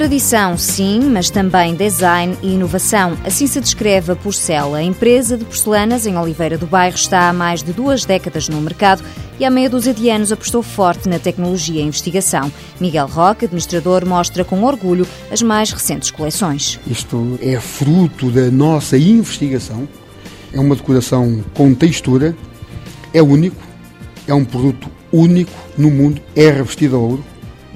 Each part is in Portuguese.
Tradição, sim, mas também design e inovação. Assim se descreve a Porcel. A empresa de porcelanas em Oliveira do Bairro está há mais de duas décadas no mercado e há meia dúzia de anos apostou forte na tecnologia e investigação. Miguel Roque, administrador, mostra com orgulho as mais recentes coleções. Isto é fruto da nossa investigação. É uma decoração com textura, é único, é um produto único no mundo, é revestido a ouro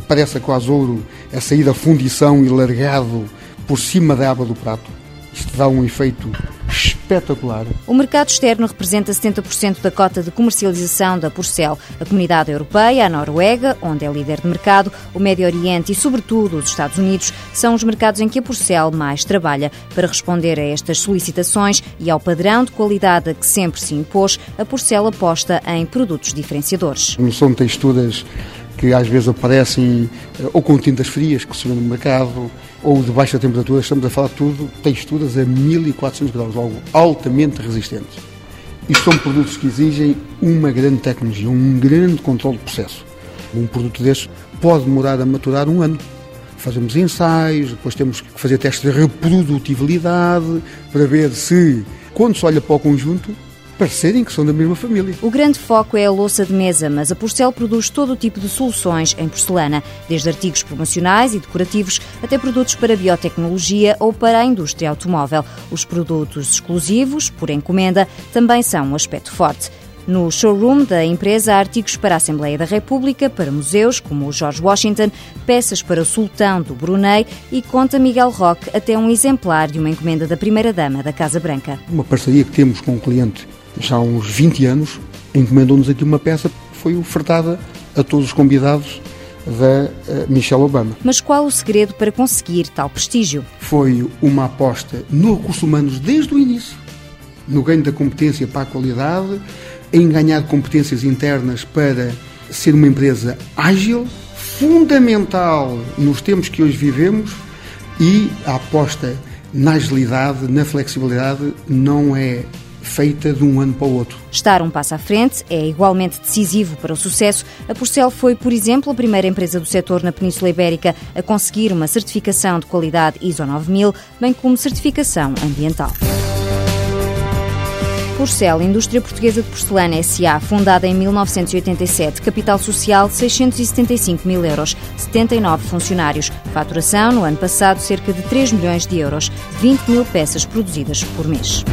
parece quase ouro a sair da fundição e largado por cima da aba do prato. Isto dá um efeito espetacular. O mercado externo representa 70% da cota de comercialização da Porcel. A comunidade europeia, a Noruega, onde é líder de mercado, o Médio Oriente e, sobretudo, os Estados Unidos são os mercados em que a Porcel mais trabalha. Para responder a estas solicitações e ao padrão de qualidade a que sempre se impôs, a Porcel aposta em produtos diferenciadores. Não são texturas que às vezes aparecem eh, ou com tintas frias que se no mercado ou de baixa temperatura, estamos a falar de tudo texturas a 1400 graus, algo altamente resistentes. Isto são produtos que exigem uma grande tecnologia, um grande controle de processo. Um produto deste pode demorar a maturar um ano. Fazemos ensaios, depois temos que fazer testes de reprodutibilidade para ver se, quando se olha para o conjunto, parecerem que são da mesma família. O grande foco é a louça de mesa, mas a Porcel produz todo o tipo de soluções em porcelana, desde artigos promocionais e decorativos até produtos para biotecnologia ou para a indústria automóvel. Os produtos exclusivos, por encomenda, também são um aspecto forte. No showroom da empresa há artigos para a Assembleia da República, para museus como o George Washington, peças para o Sultão do Brunei e conta Miguel Roque até um exemplar de uma encomenda da primeira-dama da Casa Branca. Uma parceria que temos com o cliente já há uns 20 anos, encomendou-nos aqui uma peça que foi ofertada a todos os convidados da eh, Michelle Obama. Mas qual o segredo para conseguir tal prestígio? Foi uma aposta no recursos humanos desde o início, no ganho da competência para a qualidade, em ganhar competências internas para ser uma empresa ágil, fundamental nos tempos que hoje vivemos e a aposta na agilidade, na flexibilidade, não é feita de um ano para o outro. Estar um passo à frente é igualmente decisivo para o sucesso. A Porcel foi, por exemplo, a primeira empresa do setor na Península Ibérica a conseguir uma certificação de qualidade ISO 9000, bem como certificação ambiental. Porcel, Indústria Portuguesa de Porcelana S.A., fundada em 1987, capital social 675 mil euros, 79 funcionários, faturação no ano passado cerca de 3 milhões de euros, 20 mil peças produzidas por mês.